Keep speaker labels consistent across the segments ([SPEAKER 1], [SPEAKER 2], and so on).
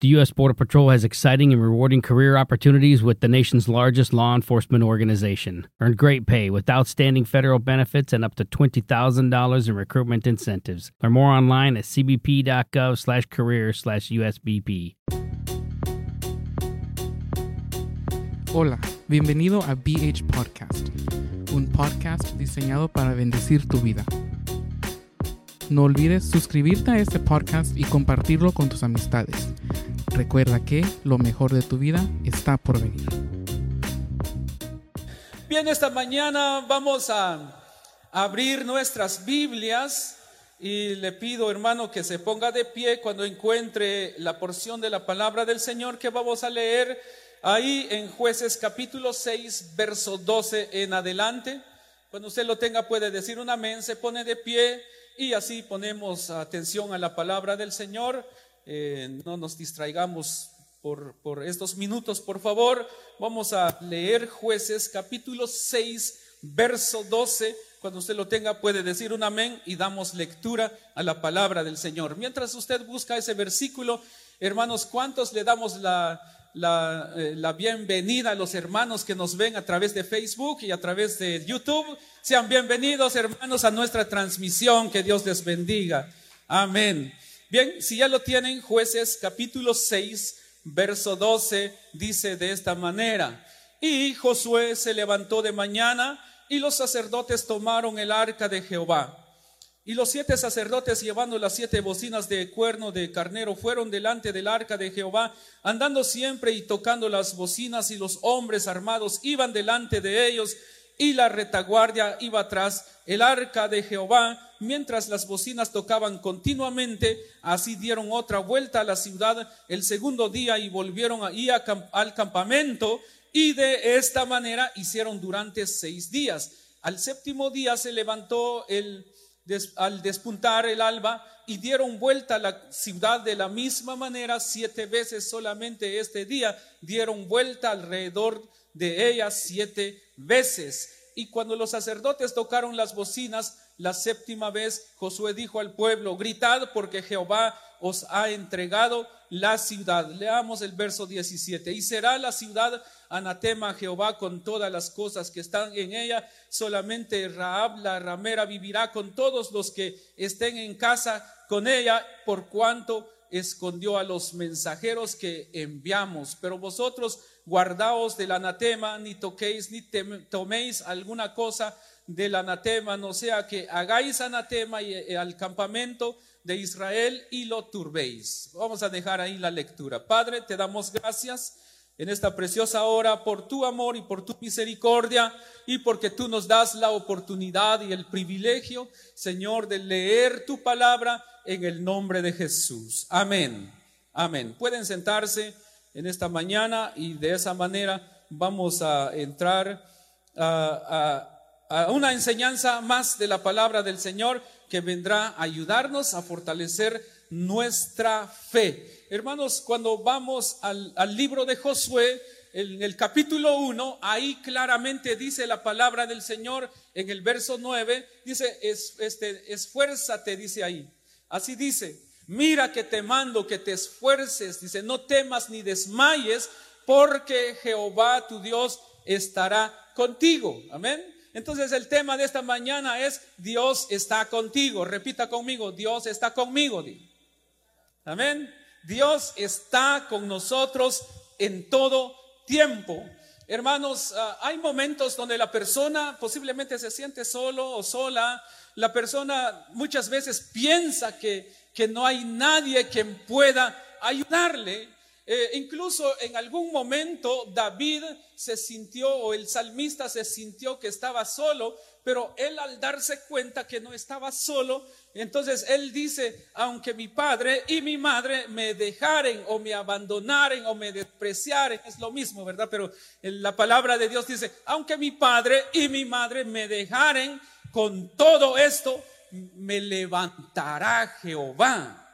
[SPEAKER 1] The U.S. Border Patrol has exciting and rewarding career opportunities with the nation's largest law enforcement organization. Earn great pay with outstanding federal benefits and up to $20,000 in recruitment incentives. Learn more online at cbp.gov slash career slash USBP.
[SPEAKER 2] Hola, bienvenido a BH Podcast, un podcast diseñado para bendecir tu vida. No olvides suscribirte a este podcast y compartirlo con tus amistades. Recuerda que lo mejor de tu vida está por venir.
[SPEAKER 3] Bien, esta mañana vamos a abrir nuestras Biblias y le pido, hermano, que se ponga de pie cuando encuentre la porción de la palabra del Señor que vamos a leer ahí en jueces capítulo 6, verso 12 en adelante. Cuando usted lo tenga puede decir un amén, se pone de pie y así ponemos atención a la palabra del Señor. Eh, no nos distraigamos por, por estos minutos, por favor. Vamos a leer jueces capítulo 6, verso 12. Cuando usted lo tenga puede decir un amén y damos lectura a la palabra del Señor. Mientras usted busca ese versículo, hermanos, ¿cuántos le damos la, eh, la, bienvenida a los hermanos que nos ven a través de Facebook y a través de YouTube. Sean bienvenidos, hermanos, a nuestra transmisión. Que Dios les bendiga. Amén. Bien, si ya lo tienen, jueces capítulo 6, verso 12, dice de esta manera. Y Josué se levantó de mañana y los sacerdotes tomaron el arca de Jehová y los siete sacerdotes llevando las siete bocinas de cuerno de carnero fueron delante del arca de Jehová, andando siempre y tocando las bocinas, y los hombres armados iban delante de ellos, y la retaguardia iba atrás. El arca de Jehová, mientras las bocinas tocaban continuamente, así dieron otra vuelta a la ciudad el segundo día y volvieron ahí al campamento, y de esta manera hicieron durante seis días. Al séptimo día se levantó el al despuntar el alba y dieron vuelta a la ciudad de la misma manera siete veces solamente este día dieron vuelta alrededor de ella siete veces. Y cuando los sacerdotes tocaron las bocinas la séptima vez, Josué dijo al pueblo, gritad porque Jehová os ha entregado la ciudad. Leamos el verso 17. Y será la ciudad anatema a Jehová con todas las cosas que están en ella. Solamente Raab la ramera vivirá con todos los que estén en casa con ella, por cuanto escondió a los mensajeros que enviamos. Pero vosotros guardaos del anatema, ni toquéis, ni toméis alguna cosa del anatema, no sea que hagáis anatema y, eh, al campamento de Israel y lo turbéis. Vamos a dejar ahí la lectura. Padre, te damos gracias en esta preciosa hora por tu amor y por tu misericordia y porque tú nos das la oportunidad y el privilegio, Señor, de leer tu palabra en el nombre de Jesús. Amén. Amén. Pueden sentarse en esta mañana y de esa manera vamos a entrar a, a una enseñanza más de la palabra del Señor que vendrá a ayudarnos a fortalecer nuestra fe. Hermanos, cuando vamos al, libro de Josué, en el capítulo 1, ahí claramente dice la palabra del Señor en el verso 9, dice, es, este, esfuérzate, dice ahí. Así dice, mira que te mando que te esfuerces, dice, no temas ni desmayes, porque Jehová tu Dios estará contigo. Amén. Entonces el tema de esta mañana es Dios está contigo. Repita conmigo, Dios está conmigo. Amén. Dios está con nosotros en todo tiempo. Hermanos, ah, hay momentos donde la persona posiblemente se siente solo o sola. La persona muchas veces piensa que, que no hay nadie quien pueda ayudarle. eh, incluso en algún momento David se sintió, o el salmista se sintió que estaba solo, pero él al darse cuenta que no estaba solo, entonces él dice, aunque mi padre y mi madre me dejaren o me abandonaren o me despreciaren, es lo mismo, ¿verdad? Pero la palabra de Dios dice, aunque mi padre y mi madre me dejaren, con todo esto me levantará Jehová.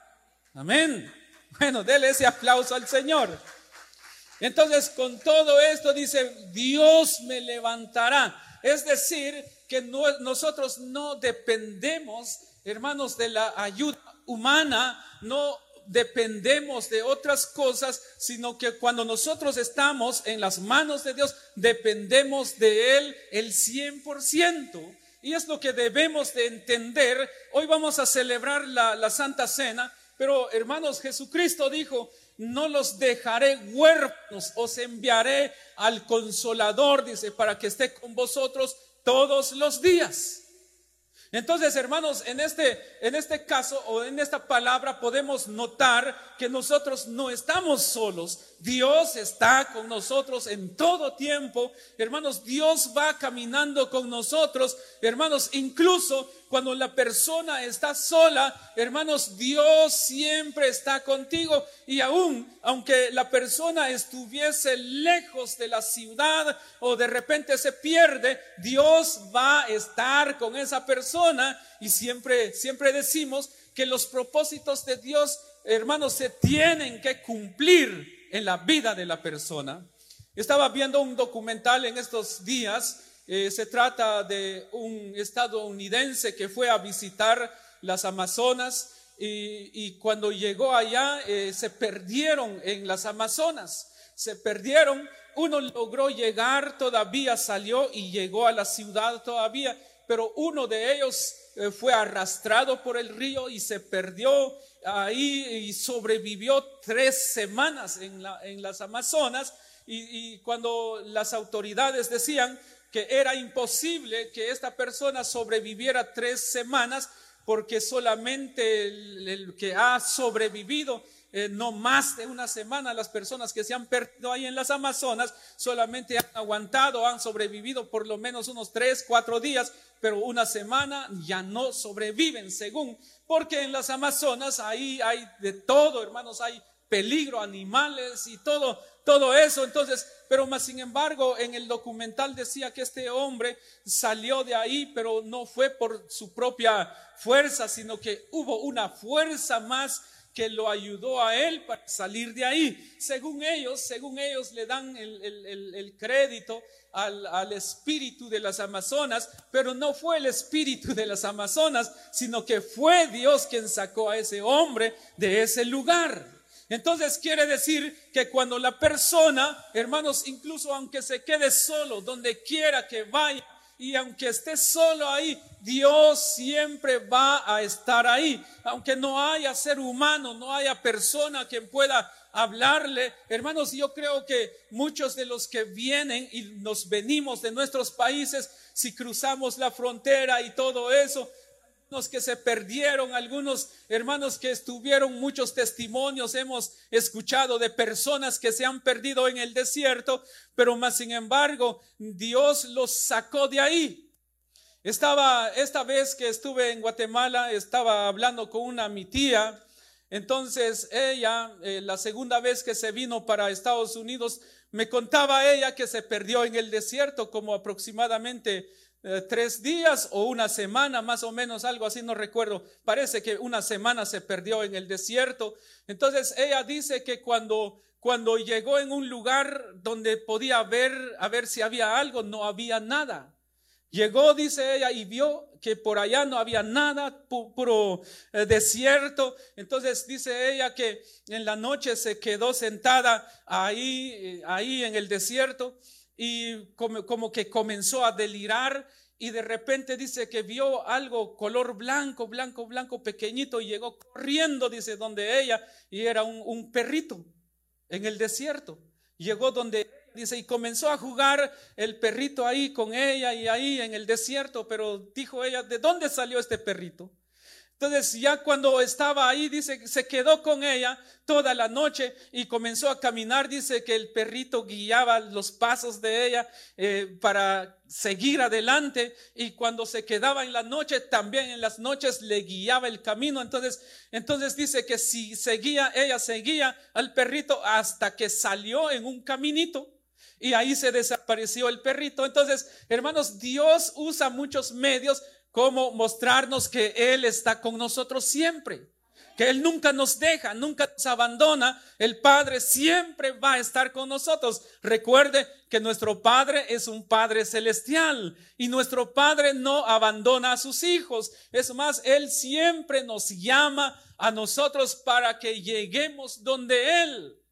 [SPEAKER 3] Amén. Bueno, déle ese aplauso al Señor. Entonces, con todo esto dice, Dios me levantará. Es decir, que nosotros no dependemos, hermanos, de la ayuda humana, no dependemos de otras cosas, sino que cuando nosotros estamos en las manos de Dios, dependemos de Él el 100%. Y es lo que debemos de entender. Hoy vamos a celebrar la, la Santa Cena pero hermanos, Jesucristo dijo, no los dejaré huérfanos, os enviaré al consolador, dice, para que esté con vosotros todos los días. Entonces, hermanos, en este, en este caso o en esta palabra podemos notar que nosotros no estamos solos. Dios está con nosotros en todo tiempo. Hermanos, Dios va caminando con nosotros. Hermanos, incluso cuando la persona está sola, hermanos, Dios siempre está contigo. Y aún, aunque la persona estuviese lejos de la ciudad o de repente se pierde, Dios va a estar con esa persona. Y siempre, siempre decimos que los propósitos de Dios, hermanos, se tienen que cumplir en la vida de la persona. Estaba viendo un documental en estos días eh, se trata de un estadounidense que fue a visitar las Amazonas y, cuando llegó allá eh, se perdieron en las Amazonas, se perdieron, uno logró llegar, todavía salió y llegó a la ciudad todavía, pero uno de ellos eh, fue arrastrado por el río y se perdió ahí y sobrevivió tres semanas en, las Amazonas. y, cuando las autoridades decían, que era imposible que esta persona sobreviviera tres semanas porque solamente el, que ha sobrevivido eh, no más de una semana, las personas que se han perdido ahí en las Amazonas solamente han aguantado, han sobrevivido por lo menos unos tres, cuatro días, pero una semana ya no sobreviven según, porque en las Amazonas ahí hay de todo, hermanos, hay peligro, animales y todo, todo eso. Entonces, pero más sin embargo, en el documental decía que este hombre salió de ahí, pero no fue por su propia fuerza, sino que hubo una fuerza más que lo ayudó a él para salir de ahí. Según ellos, según ellos le dan el, crédito al, al, espíritu de las Amazonas, pero no fue el espíritu de las Amazonas, sino que fue Dios quien sacó a ese hombre de ese lugar. Entonces quiere decir que cuando la persona, hermanos, incluso aunque se quede solo, donde quiera que vaya, y aunque esté solo ahí, Dios siempre va a estar ahí. Aunque no haya ser humano, no haya persona que pueda hablarle. Hermanos, yo creo que muchos de los que vienen y nos venimos de nuestros países, si cruzamos la frontera y todo eso, que se perdieron, algunos hermanos que estuvieron, muchos testimonios hemos escuchado de personas que se han perdido en el desierto, pero más sin embargo Dios los sacó de ahí. Estaba, esta vez que estuve en Guatemala, estaba hablando con una mi tía, entonces ella, eh, la segunda vez que se vino para Estados Unidos, me contaba ella que se perdió en el desierto como aproximadamente eh, tres días o una semana, más o menos, algo así, no recuerdo. Parece que una semana se perdió en el desierto. Entonces ella dice que cuando, cuando llegó en un lugar donde podía ver, a ver si había algo, no había nada. Llegó, dice ella, y vio que por allá no había nada, puro eh, desierto. Entonces dice ella que en la noche se quedó sentada ahí, eh, ahí en el desierto y como, como, que comenzó a delirar y de repente dice que vio algo color blanco, blanco, blanco, pequeñito y llegó corriendo, dice, donde ella y era un, un perrito en el desierto. Llegó donde, dice, y comenzó a jugar el perrito ahí con ella y ahí en el desierto, pero dijo ella, ¿de dónde salió este perrito? Entonces ya cuando estaba ahí, dice, se quedó con ella toda la noche y comenzó a caminar. Dice que el perrito guiaba los pasos de ella eh, para seguir adelante y cuando se quedaba en la noche, también en las noches le guiaba el camino. Entonces, entonces dice que si seguía, ella seguía al perrito hasta que salió en un caminito. Y ahí se desapareció el perrito. Entonces, hermanos, Dios usa muchos medios como mostrarnos que Él está con nosotros siempre, que Él nunca nos deja, nunca nos abandona. El Padre siempre va a estar con nosotros. Recuerde que nuestro Padre es un Padre celestial y nuestro Padre no abandona a sus hijos. Es más, Él siempre nos llama a nosotros para que lleguemos donde Él.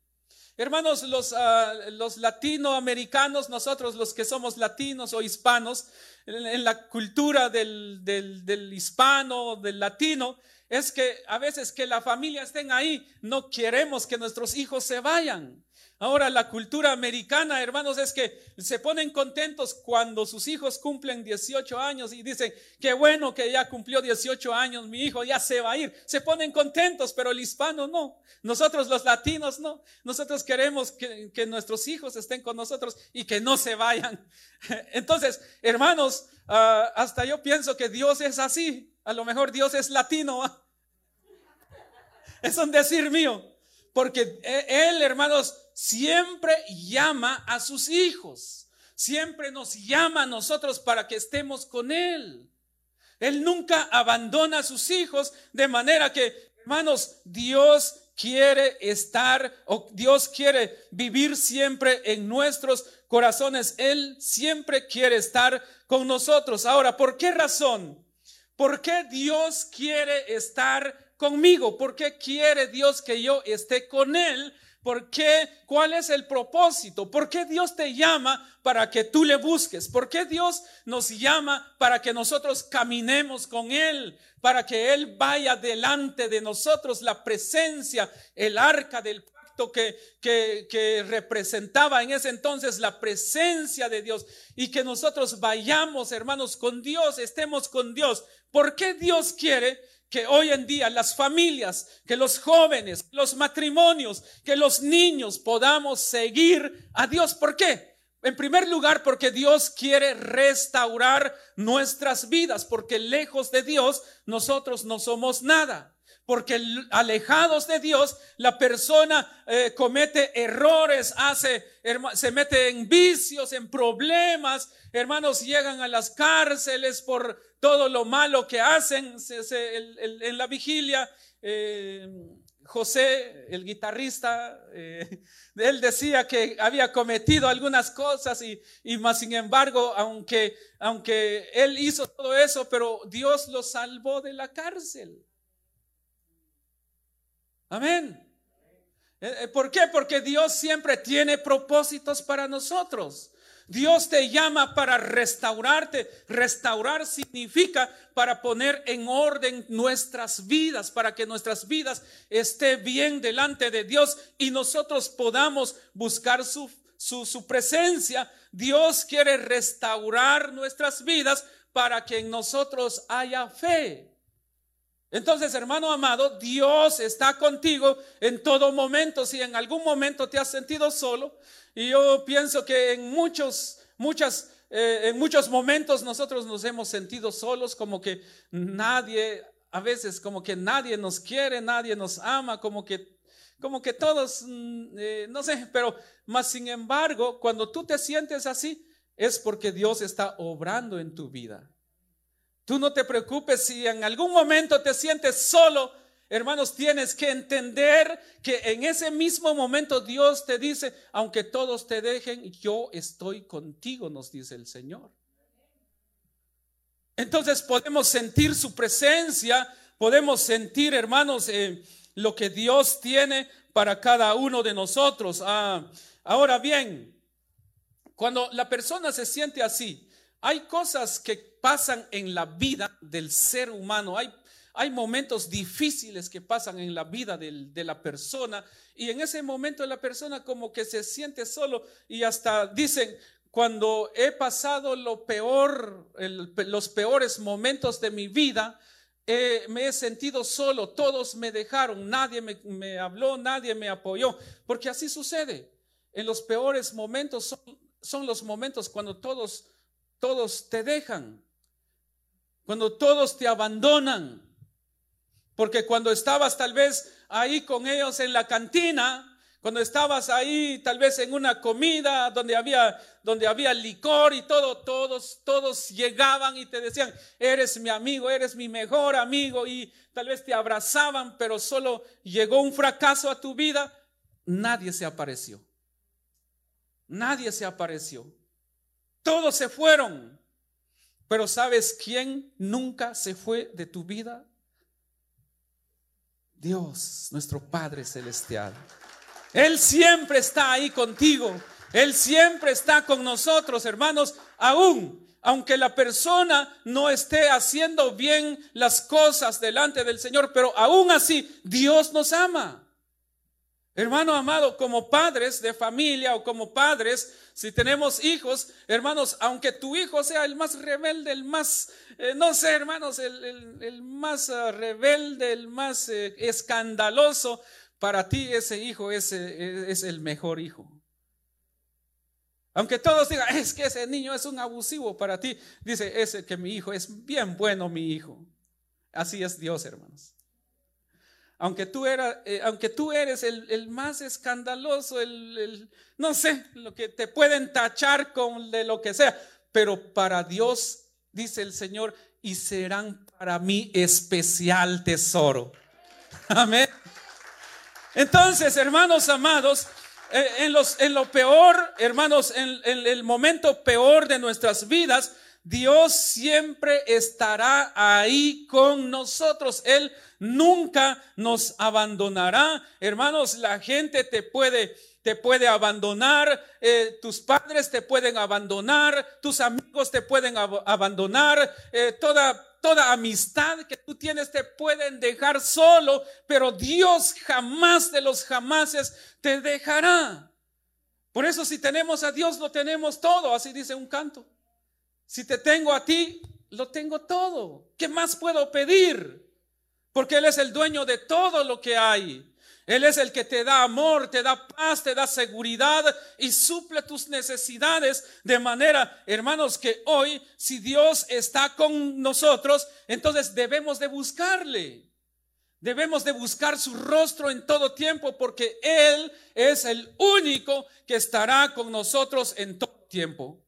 [SPEAKER 3] Hermanos, los, uh, los latinoamericanos, nosotros los que somos latinos o hispanos, en, la cultura del, del, del hispano, del latino, es que a veces que la familia estén ahí, no queremos que nuestros hijos se vayan. Ahora la cultura americana, hermanos, es que se ponen contentos cuando sus hijos cumplen 18 años y dicen, qué bueno que ya cumplió 18 años, mi hijo ya se va a ir. Se ponen contentos, pero el hispano no. Nosotros los latinos no. Nosotros queremos que, nuestros hijos estén con nosotros y que no se vayan. Entonces, hermanos, uh, hasta yo pienso que Dios es así. A lo mejor Dios es latino. Es un decir mío. Porque e, Él, hermanos, siempre llama a sus hijos. Siempre nos llama a nosotros para que estemos con Él. Él nunca abandona a sus hijos de manera que, hermanos, Dios quiere estar o Dios quiere vivir siempre en nuestros corazones. Él siempre quiere estar con nosotros. Ahora, ¿por qué razón? ¿Por qué Dios quiere estar conmigo? ¿Por qué quiere Dios que yo esté con Él? ¿Por qué? ¿Cuál es el propósito? ¿Por qué Dios te llama para que tú le busques? ¿Por qué Dios nos llama para que nosotros caminemos con Él? Para que Él vaya delante de nosotros, la presencia, el arca del pacto que, que, que representaba en ese entonces la presencia de Dios y que nosotros vayamos, hermanos, con Dios, estemos con Dios. ¿Por qué Dios quiere? Que hoy en día las familias, que los jóvenes, los matrimonios, que los niños podamos seguir a Dios. ¿Por qué? En primer lugar, porque Dios quiere restaurar nuestras vidas, porque lejos de Dios nosotros no somos nada. Porque alejados de Dios, la persona eh, comete errores, hace, se mete en vicios, en problemas. Hermanos, llegan a las cárceles por todo lo malo que hacen en la vigilia. Eh, José, el guitarrista, eh, él decía que había cometido algunas cosas y, y más sin embargo, aunque, aunque él hizo todo eso, pero Dios lo salvó de la cárcel. Amén. Eh, ¿Por qué? Porque Dios siempre tiene propósitos para nosotros. Dios te llama para restaurarte. Restaurar significa para poner en orden nuestras vidas, para que nuestras vidas esté bien delante de Dios y nosotros podamos buscar su, su, su presencia. Dios quiere restaurar nuestras vidas para que en nosotros haya fe. Entonces, hermano amado, Dios está contigo en todo momento. Si en algún momento te has sentido solo, y yo pienso que en muchos, muchas, eh, en muchos momentos nosotros nos hemos sentido solos, como que nadie, a veces como que nadie nos quiere, nadie nos ama, como que, como que todos, mm, eh, no sé, pero más sin embargo, cuando tú te sientes así, es porque Dios está obrando en tu vida. Tú no te preocupes si en algún momento te sientes solo, Hermanos, tienes que entender que en ese mismo momento Dios te dice, aunque todos te dejen, yo estoy contigo, nos dice el Señor. Entonces podemos sentir su presencia, podemos sentir, hermanos, eh, lo que Dios tiene para cada uno de nosotros. Ah, ahora bien, cuando la persona se siente así, hay cosas que pasan en la vida del ser humano, hay momentos difíciles que pasan en la vida de la persona. Y en ese momento la persona como que se siente solo y hasta dicen, cuando he pasado lo peor, los peores momentos de mi vida, me he sentido solo, todos me dejaron, nadie me, habló, nadie me apoyó, porque así sucede. En los peores momentos son los momentos cuando todos, todos te dejan, cuando todos te abandonan, porque cuando estabas tal vez ahí con ellos en la cantina, cuando estabas ahí, tal vez en una comida donde había, donde había licor y todo, todos, todos llegaban y te decían, eres mi amigo, eres mi mejor amigo y tal vez te abrazaban, pero solo llegó un fracaso a tu vida, nadie se apareció. Nadie se apareció. Todos se fueron. Pero ¿sabes quién nunca se fue de tu vida? Dios, nuestro Padre Celestial. Él siempre está ahí contigo. Él siempre está con nosotros, hermanos, aún aunque la persona no esté haciendo bien las cosas delante del Señor, pero aún así Dios nos ama. Hermano amado, como padres de familia o como padres, si tenemos hijos, hermanos, aunque tu hijo sea el más rebelde, el más, eh, no sé, hermanos, el, más uh, rebelde, el más eh, escandaloso, para ti ese hijo es, es el mejor hijo. Aunque todos digan, es que ese niño es un abusivo para ti, dice, ese que mi hijo es bien bueno, mi hijo. Así es Dios, hermanos. Aunque tú, eh, aunque tú eres el, más escandaloso, el, no sé, lo que te pueden tachar con de lo que sea, pero para Dios, dice el Señor, y serán para mí especial tesoro. Amén. Entonces, hermanos amados, eh, en, los, en lo peor, hermanos, en, el momento peor de nuestras vidas, Dios siempre estará ahí con nosotros. Él nunca nos abandonará. Hermanos, la gente te puede, te puede abandonar, eh, tus padres te pueden abandonar, tus amigos te pueden abandonar, eh, toda toda amistad que tú tienes te pueden dejar solo, pero Dios jamás de los jamases te dejará. Por eso si tenemos a Dios lo tenemos todo, así dice un canto. Si te tengo a ti, lo tengo todo. ¿Qué más puedo pedir? Porque Él es el dueño de todo lo que hay. Él es el que te da amor, te da paz, te da seguridad y suple tus necesidades de manera, hermanos, que hoy si Dios está con nosotros, entonces debemos de buscarle. Debemos de buscar su rostro en todo tiempo porque Él es el único que estará con nosotros en todo tiempo.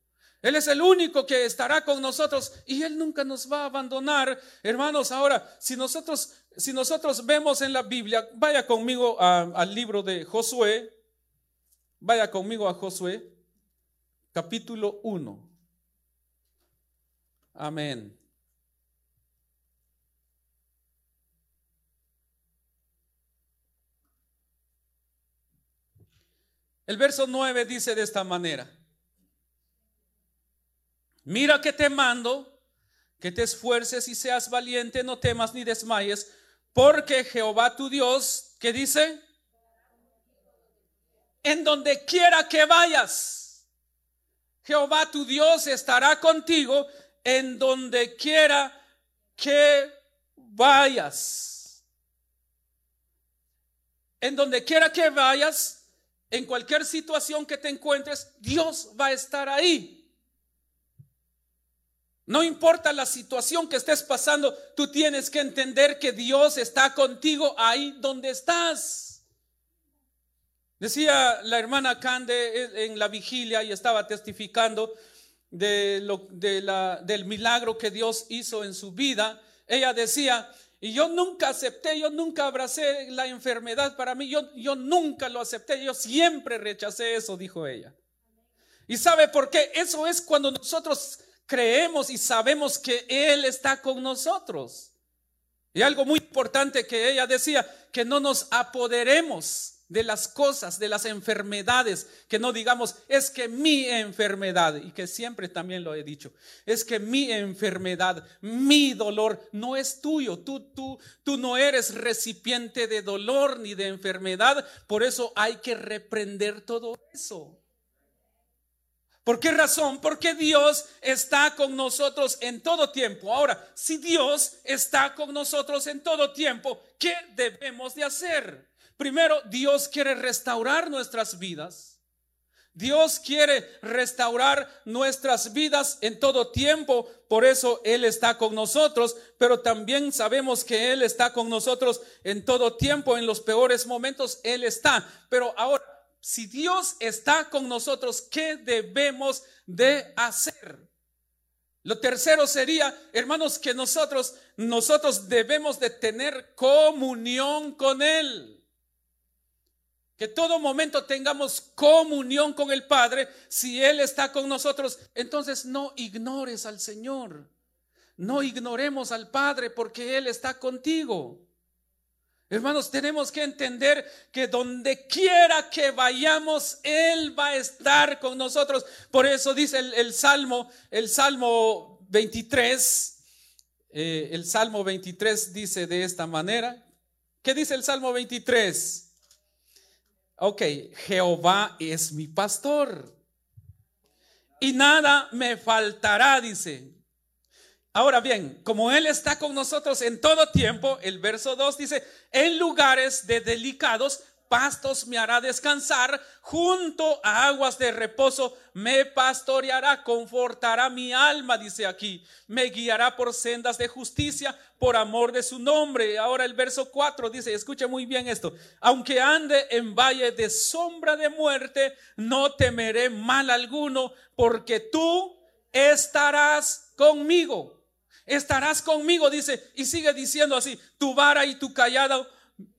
[SPEAKER 3] Él es el único que estará con nosotros y Él nunca nos va a abandonar. Hermanos, ahora, si nosotros si nosotros vemos en la Biblia, vaya conmigo al libro de Josué, vaya conmigo a Josué, capítulo 1. Amén. El verso 9 dice de esta manera, mira que te mando, que te esfuerces y seas valiente, no temas ni desmayes, porque Jehová tu Dios, ¿qué dice? En donde quiera que vayas, Jehová tu Dios estará contigo en donde quiera que vayas. En donde quiera que vayas, en cualquier situación que te encuentres, Dios va a estar ahí. No importa la situación que estés pasando, tú tienes que entender que Dios está contigo ahí donde estás. Decía la hermana Cande en la vigilia y estaba testificando del milagro que Dios hizo en su vida. Ella decía, y yo nunca acepté, yo nunca abracé la enfermedad para mí, yo, yo nunca lo acepté, yo siempre rechacé eso, dijo ella. ¿Y sabe por qué? Eso es cuando nosotros creemos y sabemos que Él está con nosotros. Y algo muy importante que ella decía, que no nos apoderemos de las cosas, de las enfermedades, que no digamos, es que mi enfermedad, y que siempre también lo he dicho, es que mi enfermedad, mi dolor no es tuyo, tú, tú, tú no eres recipiente de dolor ni de enfermedad, por eso hay que reprender todo eso. ¿Por qué razón? Porque Dios está con nosotros en todo tiempo. Ahora, si Dios está con nosotros en todo tiempo, ¿qué debemos de hacer? Primero, Dios quiere restaurar nuestras vidas. Dios quiere restaurar nuestras vidas en todo tiempo, por eso Él está con nosotros, pero también sabemos que Él está con nosotros en todo tiempo, en los peores momentos Él está. Pero ahora, si Dios está con nosotros, ¿qué debemos de hacer? Lo tercero sería, hermanos, que nosotros, nosotros debemos de tener comunión con Él. Que todo momento tengamos comunión con el Padre. Si Él está con nosotros, entonces no ignores al Señor. No ignoremos al Padre porque Él está contigo. Hermanos, tenemos que entender que donde quiera que vayamos, Él va a estar con nosotros. Por eso dice el, Salmo, el Salmo 23, eh, el Salmo 23 dice de esta manera. ¿Qué dice el Salmo 23? Ok, Jehová es mi pastor. Y nada me faltará, dice. Ahora bien, como Él está con nosotros en todo tiempo, el verso 2 dice, en lugares de delicados pastos me hará descansar, junto a aguas de reposo me pastoreará, confortará mi alma, dice aquí, me guiará por sendas de justicia, por amor de su nombre. Ahora el verso 4 dice, escuche muy bien esto, aunque ande en valle de sombra de muerte, no temeré mal alguno, porque tú estarás conmigo estarás conmigo, dice, y sigue diciendo así, tu vara y tu callado,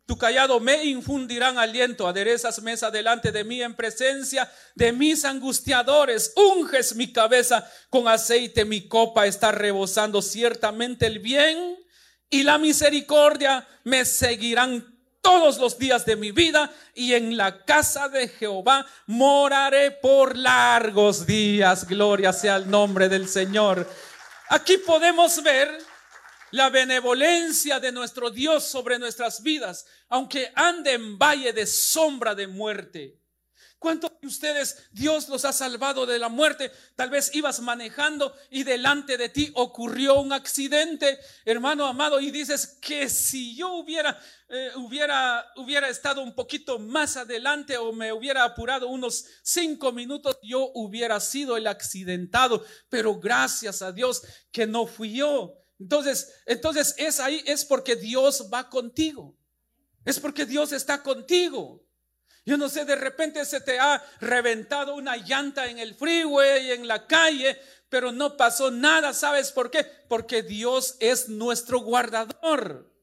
[SPEAKER 3] tu callado me infundirán aliento, aderezas mesa delante de mí en presencia de mis angustiadores, unges mi cabeza con aceite, mi copa está rebosando, ciertamente el bien y la misericordia me seguirán todos los días de mi vida y en la casa de Jehová moraré por largos días. Gloria sea el nombre del Señor. Aquí podemos ver la benevolencia de nuestro Dios sobre nuestras vidas, aunque ande en valle de sombra de muerte. ¿Cuántos de ustedes Dios los ha salvado de la muerte? Tal vez ibas manejando y delante de ti ocurrió un accidente, hermano amado, y dices que si yo hubiera, eh, hubiera, hubiera estado un poquito más adelante o me hubiera apurado unos cinco minutos, yo hubiera sido el accidentado. Pero gracias a Dios que no fui yo. Entonces, entonces es ahí, es porque Dios va contigo. Es porque Dios está contigo. Yo no sé, de repente se te ha reventado una llanta en el freeway, en la calle, pero no pasó nada. ¿Sabes por qué? Porque Dios es nuestro guardador.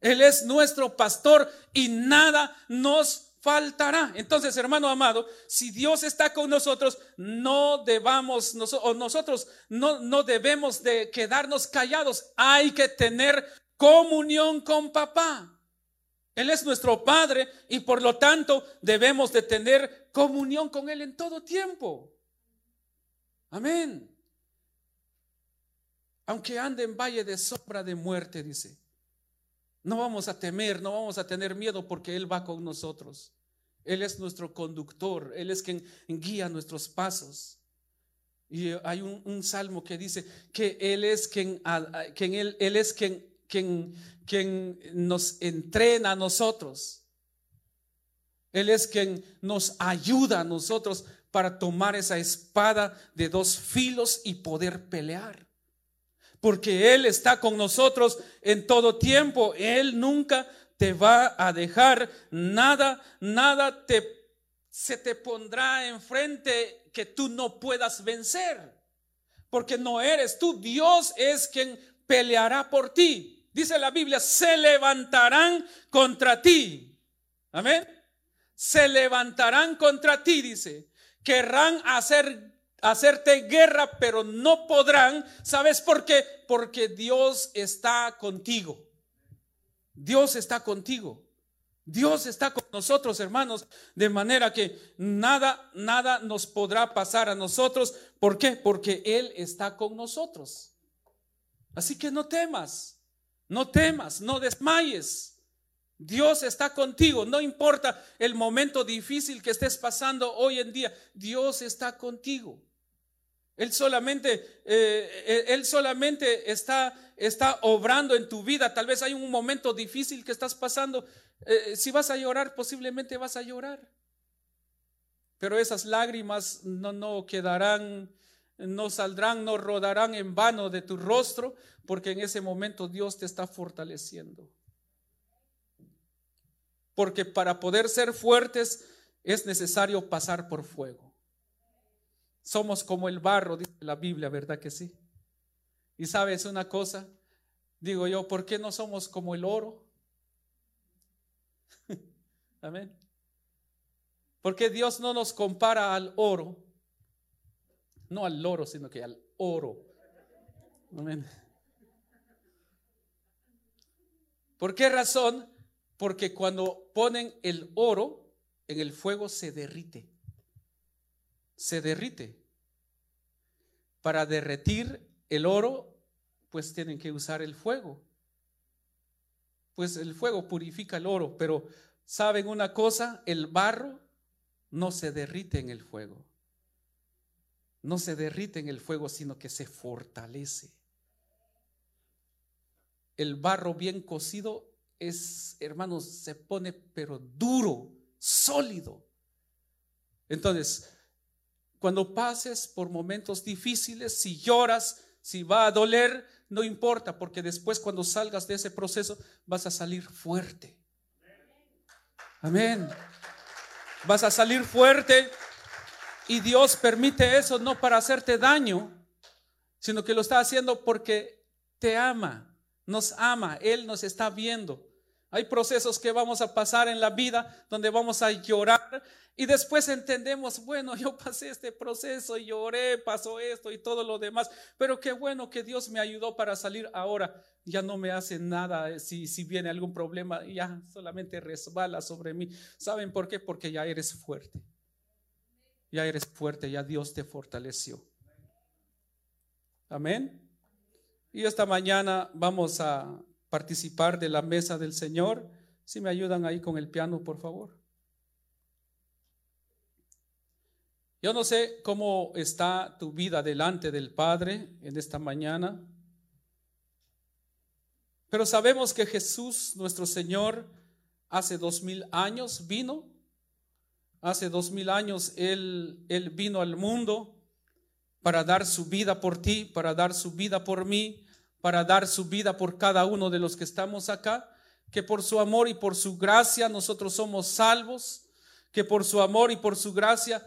[SPEAKER 3] Él es nuestro pastor y nada nos faltará. Entonces, hermano amado, si Dios está con nosotros, no debamos, nosotros no, no debemos de quedarnos callados. Hay que tener comunión con papá. Él es nuestro Padre y por lo tanto debemos de tener comunión con Él en todo tiempo. Amén. Aunque ande en valle de sombra de muerte, dice, no vamos a temer, no vamos a tener miedo porque Él va con nosotros. Él es nuestro conductor, Él es quien guía nuestros pasos. Y hay un, salmo que dice que Él es quien, él es quien quien, quien nos entrena a nosotros. Él es quien nos ayuda a nosotros para tomar esa espada de dos filos y poder pelear. Porque Él está con nosotros en todo tiempo. Él nunca te va a dejar nada, nada te, se te pondrá enfrente que tú no puedas vencer. Porque no eres tú, Dios es quien peleará por ti dice la Biblia, se levantarán contra ti. Amén. Se levantarán contra ti, dice. Querrán hacer hacerte guerra, pero no podrán. ¿Sabes por qué? Porque Dios está contigo. Dios está contigo. Dios está con nosotros, hermanos, de manera que nada, nada nos podrá pasar a nosotros. ¿Por qué? Porque Él está con nosotros. Así que no temas. No temas, no desmayes. Dios está contigo, no importa el momento difícil que estés pasando hoy en día, Dios está contigo. Él solamente, eh, él solamente está, está obrando en tu vida. Tal vez hay un momento difícil que estás pasando. Eh, si vas a llorar, posiblemente vas a llorar. Pero esas lágrimas no, no quedarán, no saldrán, no rodarán en vano de tu rostro, porque en ese momento Dios te está fortaleciendo. Porque para poder ser fuertes es necesario pasar por fuego. Somos como el barro, dice la Biblia, ¿verdad que sí? Y sabes una cosa, digo yo, ¿por qué no somos como el oro? Amén. ¿Por qué Dios no nos compara al oro? No al oro, sino que al oro. Amén. ¿Por qué razón? Porque cuando ponen el oro en el fuego se derrite se derrite. Para derretir el oro, pues tienen que usar el fuego. Pues el fuego purifica el oro, pero ¿saben una cosa? El barro no se derrite en el fuego. No se derrite en el fuego, sino que se fortalece. El barro bien cocido es, hermanos, se pone pero duro, sólido. Entonces, cuando pases por momentos difíciles, si lloras, si va a doler, no importa, porque después cuando salgas de ese proceso vas a salir fuerte. Amén. Vas a salir fuerte y Dios permite eso no para hacerte daño, sino que lo está haciendo porque te ama, nos ama, Él nos está viendo. Hay procesos que vamos a pasar en la vida donde vamos a llorar y después entendemos, bueno, yo pasé este proceso, y lloré, pasó esto y todo lo demás, pero qué bueno que Dios me ayudó para salir ahora. Ya no me hace nada eh, si, si viene algún problema, ya solamente resbala sobre mí. ¿Saben por qué? Porque ya eres fuerte. Ya eres fuerte, ya Dios te fortaleció. Amén. Y esta mañana vamos a participar de la mesa del Señor. Si me ayudan ahí con el piano, por favor. Yo no sé cómo está tu vida delante del Padre en esta mañana, pero sabemos que Jesús, nuestro Señor, hace dos mil años vino, hace dos mil años él, él vino al mundo para dar su vida por ti, para dar su vida por mí, para dar su vida por cada uno de los que estamos acá, que por su amor y por su gracia nosotros somos salvos, que por su amor y por su gracia